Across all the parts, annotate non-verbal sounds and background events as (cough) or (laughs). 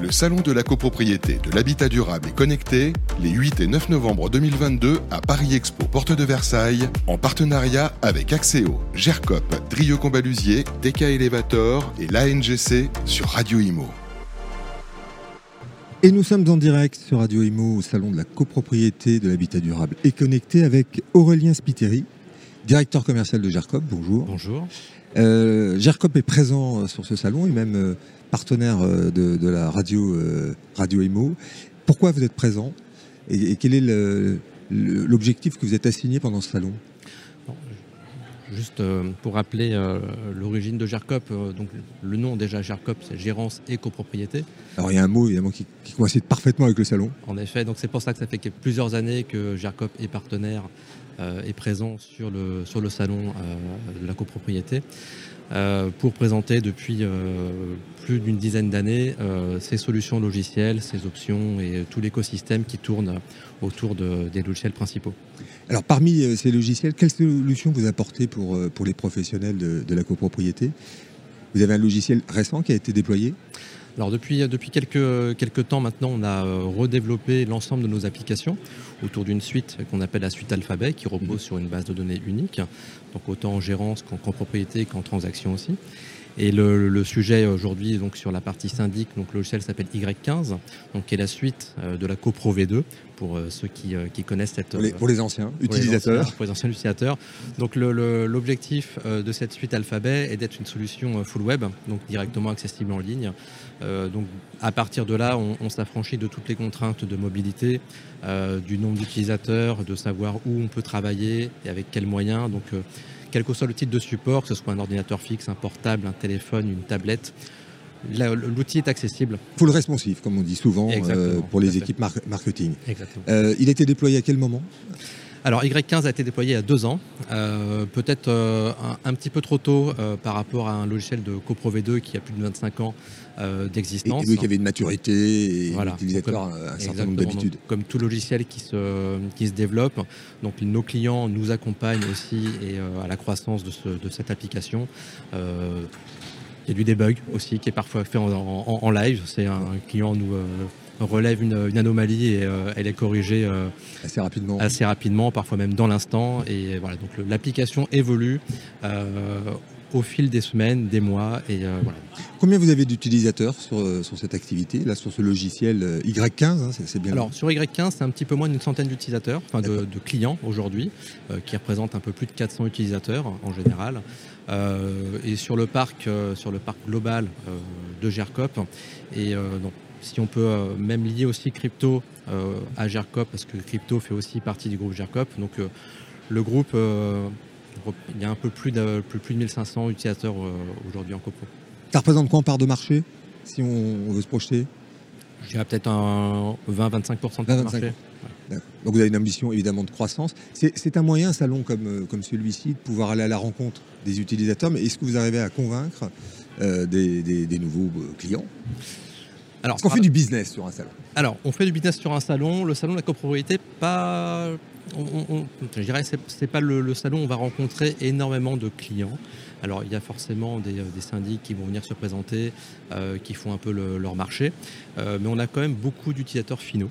Le salon de la copropriété, de l'habitat durable et connecté, les 8 et 9 novembre 2022 à Paris Expo Porte de Versailles, en partenariat avec Axéo, GERCOP, Drieux Combalusier, DK Elevator et l'ANGC sur Radio Imo. Et nous sommes en direct sur Radio Imo au salon de la copropriété, de l'habitat durable et connecté avec Aurélien Spiteri, directeur commercial de GERCOP. Bonjour. Bonjour. Euh, GERCOP est présent sur ce salon et même euh, partenaire euh, de, la radio, euh, radio Imo. Pourquoi vous êtes présent? Et, quel est l'objectif que vous êtes assigné pendant ce salon? Juste pour rappeler l'origine de GERCOP, donc le nom déjà GERCOP, c'est gérance et copropriété. Alors il y a un mot évidemment qui, coïncide parfaitement avec le salon. En effet, donc c'est pour ça que ça fait plusieurs années que GERCOP est partenaire et présent sur le, sur le salon de la copropriété. Euh, pour présenter depuis euh, plus d'une dizaine d'années euh, ces solutions logicielles, ces options et tout l'écosystème qui tourne autour des logiciels principaux. Alors parmi ces logiciels, quelles solutions vous apportez pour, pour les professionnels de la copropriété? Vous avez un logiciel récent qui a été déployé? Alors depuis, depuis quelques, quelques temps maintenant, on a redéveloppé l'ensemble de nos applications autour d'une suite qu'on appelle la suite Alphabet, qui repose sur une base de données unique, donc autant en gérance qu'en propriété qu'en transaction aussi. Et le, sujet aujourd'hui donc sur la partie syndic, donc le logiciel s'appelle Y15, donc qui est la suite euh, de la CoPro V2 pour euh, ceux qui, euh, qui, connaissent cette pour les, pour les anciens utilisateurs. pour les anciens utilisateurs. Donc l'objectif de cette suite Alphabet est d'être une solution full web, donc directement accessible en ligne. donc à partir de là, on, on s'affranchit de toutes les contraintes de mobilité, du nombre d'utilisateurs, de savoir où on peut travailler et avec quels moyens. Donc quel que soit le type de support, que ce soit un ordinateur fixe, un portable, un téléphone, une tablette. L'outil est accessible. Full responsive, comme on dit souvent euh, pour les équipes marketing. Euh, il a été déployé à quel moment? Alors Y15 a été déployé il y a deux ans, euh, peut-être un, petit peu trop tôt par rapport à un logiciel de CoPro-V2 qui a plus de 25 ans d'existence. Et, qui avait une maturité et un certain nombre d'habitudes. Comme tout logiciel qui se, qui se développe, donc nos clients nous accompagnent aussi et, à la croissance de, de cette application. Il y a du debug aussi qui est parfois fait en, live. C'est un client nous relève une, anomalie et euh, elle est corrigée euh, assez rapidement. Assez rapidement, parfois même dans l'instant. Et voilà, donc l'application évolue euh, au fil des semaines, des mois. Et voilà. Combien vous avez d'utilisateurs sur, sur, cette activité, là, sur ce logiciel Y15 hein, c'est bien Alors, sur Y15, c'est un petit peu moins d'une centaine d'utilisateurs, enfin de, clients aujourd'hui, qui représentent un peu plus de 400 utilisateurs en général. et sur le parc, sur le parc global de GERCOP, et donc si on peut euh, même lier aussi crypto euh, à GERCOP, parce que crypto fait aussi partie du groupe GERCOP. Donc euh, le groupe, il y a un peu plus de, plus, de 1500 utilisateurs aujourd'hui en copro. Ça représente quoi en part de marché, si on, veut se projeter? Je dirais peut-être un 20-25% de part de marché. Donc vous avez une ambition évidemment de croissance. C'est un moyen, un salon comme, comme celui-ci, de pouvoir aller à la rencontre des utilisateurs, mais est-ce que vous arrivez à convaincre des, nouveaux clients? Alors, on fait du business sur un salon Alors, on fait du business sur un salon. Le salon de la copropriété, pas. je dirais, c'est pas le, salon où on va rencontrer énormément de clients. Alors, il y a forcément des, euh, syndics qui vont venir se présenter, euh, qui font un peu leur marché, euh, mais on a quand même beaucoup d'utilisateurs finaux.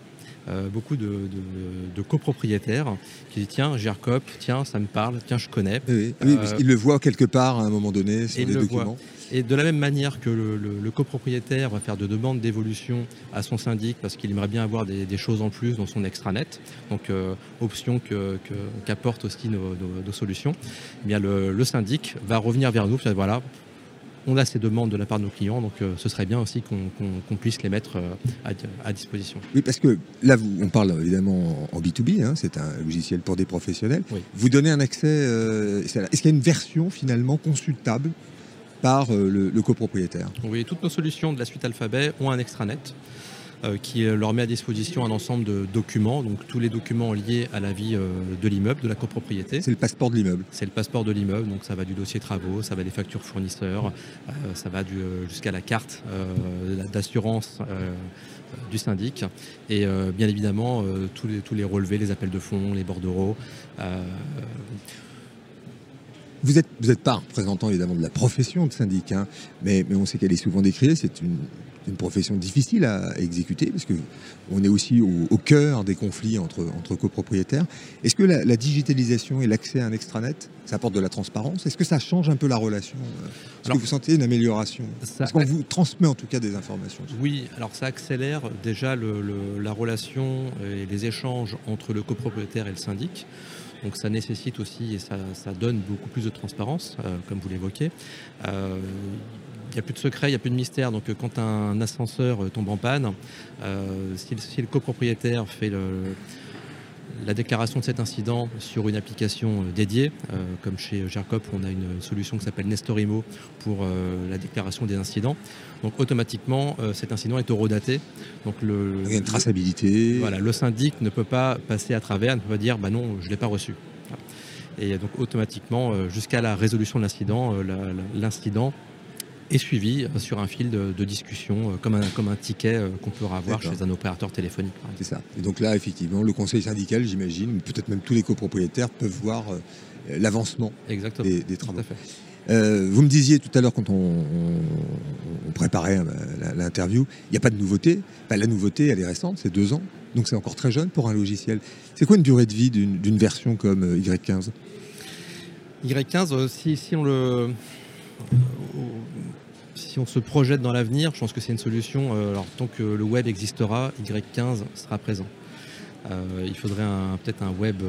beaucoup de, copropriétaires qui disent tiens, GERCOP, tiens, ça me parle, tiens, je connais. Oui, parce qu'ils le voient quelque part à un moment donné sur des documents. Et de la même manière que le, copropriétaire va faire de demandes d'évolution à son syndic parce qu'il aimerait bien avoir des, choses en plus dans son extranet, donc euh, option qu'apportent aussi nos, solutions, eh bien le, syndic va revenir vers nous, voilà, on a ces demandes de la part de nos clients, donc euh, ce serait bien aussi qu'on puisse les mettre euh, à, disposition. Oui, parce que là, on parle évidemment en B2B, hein, c'est un logiciel pour des professionnels. Vous donnez un accès, est-ce qu'il y a une version finalement consultable par euh, le, copropriétaire. Oui, toutes nos solutions de la suite Alphabet ont un extranet. Euh, qui euh, leur met à disposition un ensemble de documents, donc tous les documents liés à la vie de l'immeuble, de la copropriété. C'est le passeport de l'immeuble. C'est le passeport de l'immeuble, donc ça va du dossier travaux, ça va des factures fournisseurs, ça va jusqu'à la carte d'assurance du syndic et bien évidemment tous, les, tous les relevés, les appels de fonds, les bordereaux. Vous n'êtes vous êtes pas représentant évidemment de la profession de syndic, hein, mais, mais, on sait qu'elle est souvent décriée. C'est une, une profession difficile à exécuter parce que on est aussi au, cœur des conflits entre, entre copropriétaires. Est-ce que la, digitalisation et l'accès à un extranet, ça apporte de la transparence? Est-ce que ça change un peu la relation? Est-ce que vous sentez une amélioration? Est-ce qu'on vous transmet en tout cas des informations Oui, alors ça accélère déjà la relation et les échanges entre le copropriétaire et le syndic. Donc ça nécessite aussi et ça, donne beaucoup plus de transparence, euh, comme vous l'évoquez. Euh, il n'y a plus de secret, il n'y a plus de mystère. Donc quand un ascenseur tombe en panne, euh, si, le copropriétaire fait la déclaration de cet incident sur une application dédiée, comme chez Gercop, on a une solution qui s'appelle Nestorimo pour la déclaration des incidents. Donc automatiquement, cet incident est eurodaté. Donc le, il y a une traçabilité. voilà, le syndic ne peut pas passer à travers, ne peut pas dire bah non, je ne l'ai pas reçu. Et donc automatiquement, jusqu'à la résolution de l'incident, l'incident est suivi euh, sur un fil de, discussion, euh, comme un, comme un ticket euh, qu'on peut avoir chez un opérateur téléphonique. C'est ça. Et donc là, effectivement, le conseil syndical, j'imagine, peut-être même tous les copropriétaires peuvent voir l'avancement des, des, travaux. vous me disiez tout à l'heure quand on, préparait l'interview, il n'y a pas de nouveauté. la nouveauté, elle est récente, c'est deux ans, donc c'est encore très jeune pour un logiciel. C'est quoi une durée de vie d'une version comme Y15 Y15, si, si on le si on se projette dans l'avenir, je pense que c'est une solution. Euh, alors, tant que le web existera, Y15 sera présent. Euh, il faudrait peut-être un web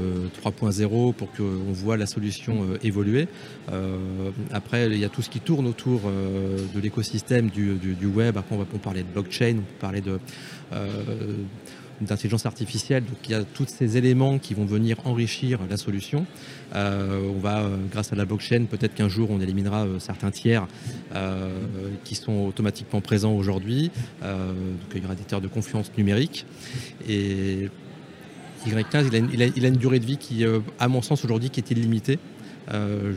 3.0 euh, pour qu'on voit la solution évoluer. après, il y a tout ce qui tourne autour de l'écosystème du, web. Après, on va parler de blockchain, on peut parler de d'intelligence artificielle. Donc il y a tous ces éléments qui vont venir enrichir la solution. Euh, on va, euh, grâce à la blockchain, peut-être qu'un jour on éliminera euh, certains tiers qui sont automatiquement présents aujourd'hui. donc il y aura des tiers de confiance numérique. Et Y15, il a, une, durée de vie qui, à mon sens aujourd'hui, qui est illimitée.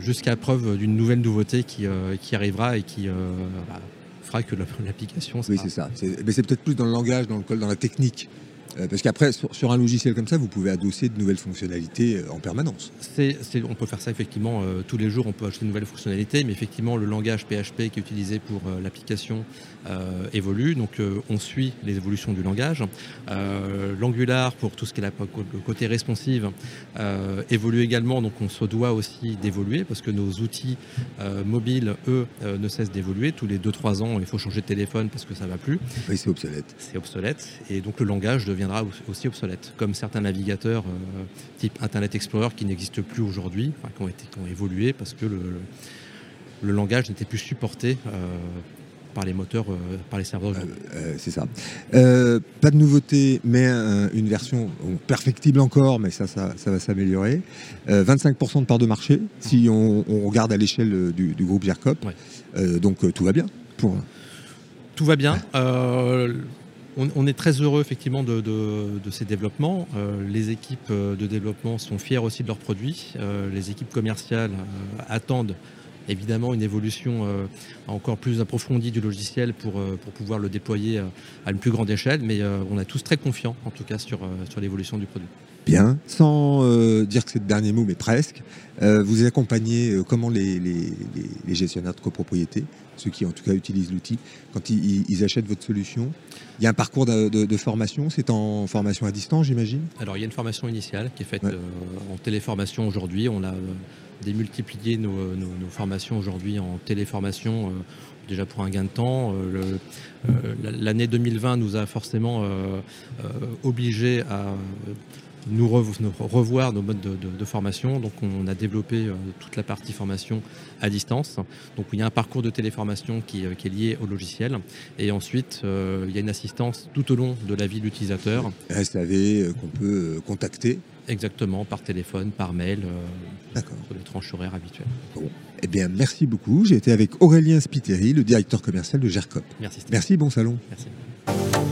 jusqu'à preuve d'une nouvelle nouveauté qui, arrivera et qui bah, fera que (laughs) l'application. Oui, c'est ça. Mais c'est peut-être plus dans le langage, dans, le, dans la technique. Euh, parce qu'après, sur, un logiciel comme ça, vous pouvez adosser de nouvelles fonctionnalités euh, en permanence. on peut faire ça effectivement euh, tous les jours, on peut ajouter de nouvelles fonctionnalités, mais effectivement, le langage PHP qui est utilisé pour l'application évolue, donc on suit les évolutions du langage. L'Angular, pour tout ce qui est le côté responsive, évolue également, donc on se doit aussi d'évoluer, parce que nos outils mobiles, eux, ne cessent d'évoluer. Tous les 2-3 ans, il faut changer de téléphone parce que ça ne va plus. Oui, c'est obsolète. C'est obsolète, et donc le langage devient aussi obsolète, comme certains navigateurs euh, type Internet Explorer qui n'existent plus aujourd'hui, qui, ont été, ont évolué parce que le, le, langage n'était plus supporté euh, par les moteurs, euh, par les serveurs. c'est ça. pas de nouveauté, mais une version perfectible encore, mais ça, ça, va s'améliorer. 25% de part de marché, si on, regarde à l'échelle du, groupe GERCOP. donc tout va bien pour. Tout va bien on, est très heureux effectivement de, ces développements. Euh, les équipes euh, de développement sont fières aussi de leurs produits. Euh, les équipes commerciales attendent évidemment une évolution encore plus approfondie du logiciel pour, pour pouvoir le déployer à une plus grande échelle. Mais on est tous très confiants en tout cas sur, sur l'évolution du produit. Bien, sans dire que c'est le dernier mot, mais presque, vous accompagnez comment les, gestionnaires de copropriété, ceux qui en tout cas utilisent l'outil, quand ils achètent votre solution? Il y a un parcours de, formation, c'est en formation à distance, j'imagine? Alors, il y a une formation initiale qui est faite euh, en téléformation aujourd'hui. On a euh, démultiplié nos, formations aujourd'hui en téléformation, euh, déjà pour un gain de temps. L'année 2020 nous a forcément obligés à nous, revoir nos modes de, formation. Donc on a développé euh, toute la partie formation à distance. Donc il y a un parcours de téléformation qui, euh, qui est lié au logiciel. Et ensuite, euh, il y a une assistance tout au long de la vie de l'utilisateur. SAV qu'on peut contacter Exactement, par téléphone, par mail, D'accord. sur les tranches horaires habituelles. Bon. Eh bien, merci beaucoup. J'ai été avec Aurélien Spiteri, le directeur commercial de GERCOP. Merci. Merci, bon salon. Merci